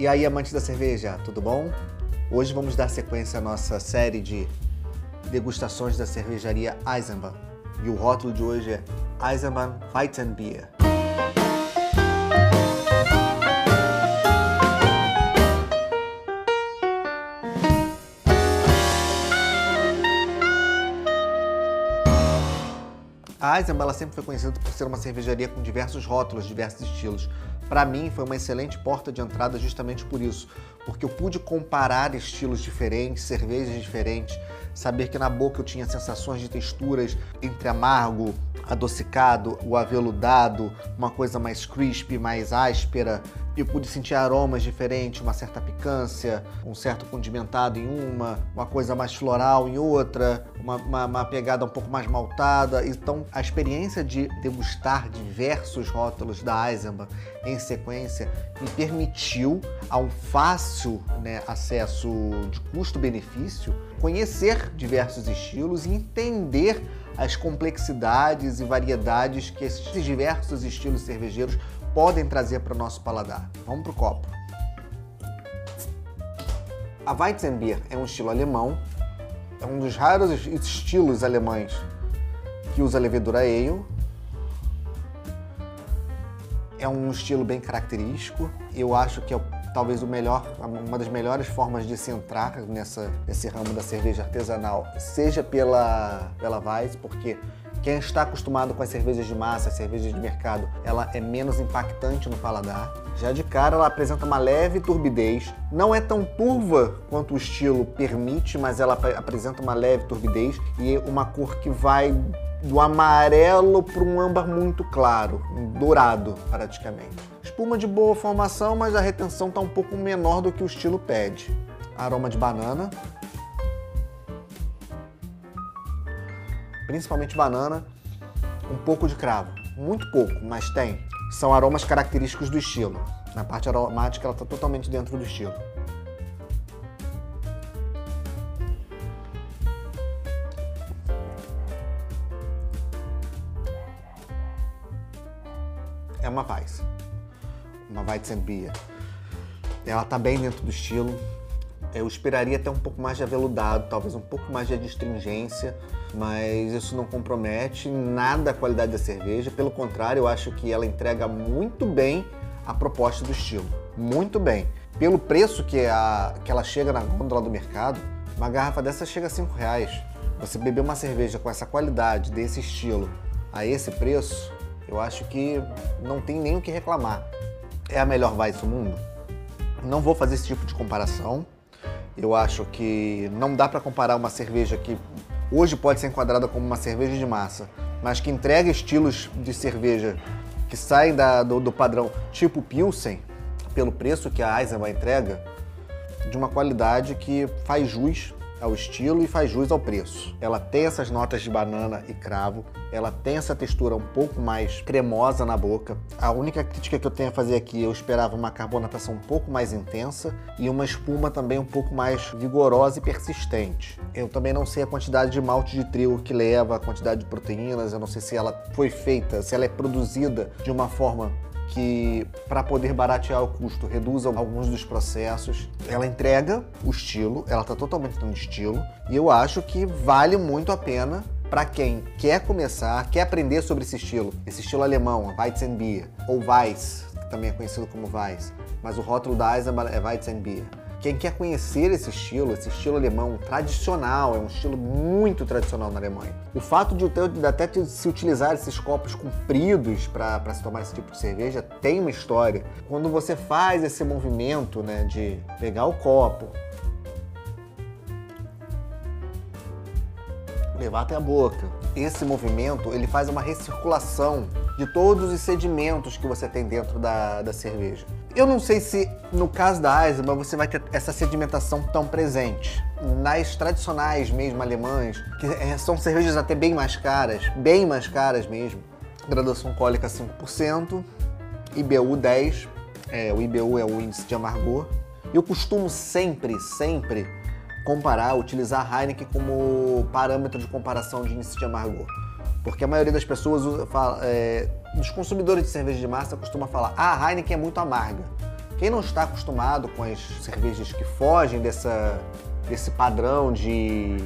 E aí, amantes da cerveja, tudo bom? Hoje vamos dar sequência à nossa série de degustações da cervejaria Eisenbahn. E o rótulo de hoje é Eisenbahn Weizenbier. A Eisenbahn sempre foi conhecida por ser uma cervejaria com diversos rótulos, diversos estilos. Para mim, foi uma excelente porta de entrada justamente por isso, porque eu pude comparar estilos diferentes, cervejas diferentes, saber que na boca eu tinha sensações de texturas entre amargo, adocicado, o aveludado, uma coisa mais crispy, mais áspera. Eu pude sentir aromas diferentes, uma certa picância, um certo condimentado em uma, uma coisa mais floral em outra, uma, uma, uma pegada um pouco mais maltada. Então, a experiência de degustar diversos rótulos da Eisenbahn em sequência me permitiu, a um fácil né, acesso de custo-benefício, conhecer diversos estilos e entender as complexidades e variedades que esses diversos estilos cervejeiros podem trazer para o nosso paladar. Vamos para o copo. A Weizenbier é um estilo alemão, é um dos raros estilos alemães que usa levedura ale. É um estilo bem característico. Eu acho que é talvez melhor, uma das melhores formas de se entrar nessa, nesse ramo da cerveja artesanal, seja pela, pela Weiss, porque quem está acostumado com as cervejas de massa, as cervejas de mercado, ela é menos impactante no paladar. Já de cara, ela apresenta uma leve turbidez. Não é tão turva quanto o estilo permite, mas ela apresenta uma leve turbidez e uma cor que vai do amarelo para um âmbar muito claro, dourado praticamente. Espuma de boa formação, mas a retenção está um pouco menor do que o estilo pede. Aroma de banana. Principalmente banana, um pouco de cravo. Muito pouco, mas tem. São aromas característicos do estilo. Na parte aromática ela está totalmente dentro do estilo. é uma Weiss, uma Weizenbier. Ela tá bem dentro do estilo. Eu esperaria até um pouco mais de aveludado, talvez um pouco mais de adstringência, mas isso não compromete nada a qualidade da cerveja. Pelo contrário, eu acho que ela entrega muito bem a proposta do estilo. Muito bem. Pelo preço que, a, que ela chega na gôndola do mercado, uma garrafa dessa chega a 5 reais. Você beber uma cerveja com essa qualidade, desse estilo, a esse preço, eu acho que não tem nem o que reclamar. É a melhor Weiss do mundo? Não vou fazer esse tipo de comparação. Eu acho que não dá para comparar uma cerveja que hoje pode ser enquadrada como uma cerveja de massa, mas que entrega estilos de cerveja que saem da, do, do padrão tipo Pilsen, pelo preço que a Eisenbahn entrega, de uma qualidade que faz jus ao estilo e faz jus ao preço. Ela tem essas notas de banana e cravo, ela tem essa textura um pouco mais cremosa na boca. A única crítica que eu tenho a fazer aqui, eu esperava uma carbonatação um pouco mais intensa e uma espuma também um pouco mais vigorosa e persistente. Eu também não sei a quantidade de malte de trigo que leva, a quantidade de proteínas, eu não sei se ela foi feita, se ela é produzida de uma forma que, para poder baratear o custo, reduza alguns dos processos. Ela entrega o estilo, ela está totalmente no estilo, e eu acho que vale muito a pena para quem quer começar, quer aprender sobre esse estilo, esse estilo alemão, Weizenbier, ou Weiss, que também é conhecido como Weiss, mas o rótulo da Eisenbahn é Weizenbier. Quem quer conhecer esse estilo, esse estilo alemão tradicional, é um estilo muito tradicional na Alemanha. O fato de, de até se utilizar esses copos compridos para se tomar esse tipo de cerveja tem uma história. Quando você faz esse movimento né, de pegar o copo, levar até a boca, esse movimento ele faz uma recirculação de todos os sedimentos que você tem dentro da, da cerveja. Eu não sei se no caso da Eisenbahn você vai ter essa sedimentação tão presente. Nas tradicionais mesmo alemãs, que é, são cervejas até bem mais caras, bem mais caras mesmo, graduação alcoólica 5%, IBU 10, é, o IBU é o índice de amargor. Eu costumo sempre, sempre comparar, utilizar a Heineken como parâmetro de comparação de índice de amargor. Porque a maioria das pessoas fala, é, dos consumidores de cerveja de massa costuma falar: ah, a Heineken é muito amarga. Quem não está acostumado com as cervejas que fogem dessa, desse padrão de,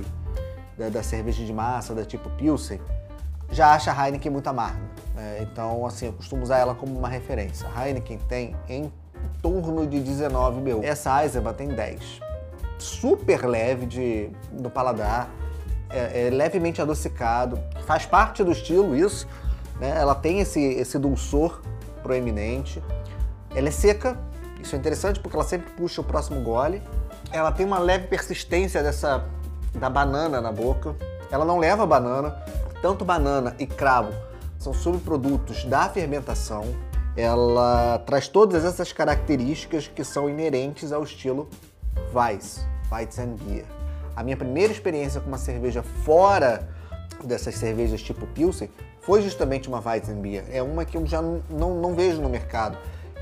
da, da cerveja de massa, da tipo Pilsen, já acha a Heineken muito amarga. Né? Então, assim, eu costumo usar ela como uma referência. A Heineken tem em torno de 19 BU. Essa Eisenbahn tem 10. Super leve de, no paladar, é, é levemente adocicado, faz parte do estilo isso, né? ela tem esse, esse dulçor proeminente. Ela é seca, isso é interessante porque ela sempre puxa o próximo gole. Ela tem uma leve persistência dessa da banana na boca. Ela não leva banana, tanto banana e cravo são subprodutos da fermentação. Ela traz todas essas características que são inerentes ao estilo Weiss, Weizenbier. A minha primeira experiência com uma cerveja fora dessas cervejas tipo Pilsen foi justamente uma Weizenbier. É uma que eu já não, não, não vejo no mercado,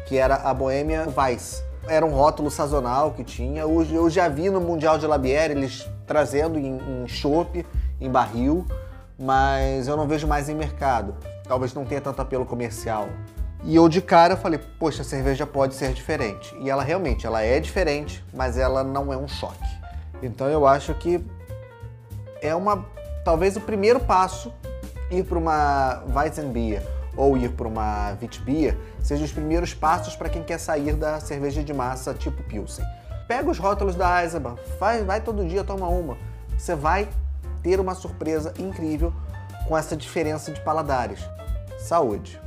que era a Bohemia Weiss. Era um rótulo sazonal que tinha. Hoje eu já vi no Mundial de Labière eles trazendo em, em chopp, em barril, mas eu não vejo mais em mercado. Talvez não tenha tanto apelo comercial. E eu de cara falei, poxa, a cerveja pode ser diferente. E ela realmente, ela é diferente, mas ela não é um choque. Então eu acho que é uma talvez o primeiro passo ir para uma Weizenbier ou ir para uma Witbier sejam os primeiros passos para quem quer sair da cerveja de massa tipo Pilsen. Pega os rótulos da Eisenbahn, vai, vai todo dia toma uma. Você vai ter uma surpresa incrível com essa diferença de paladares. Saúde!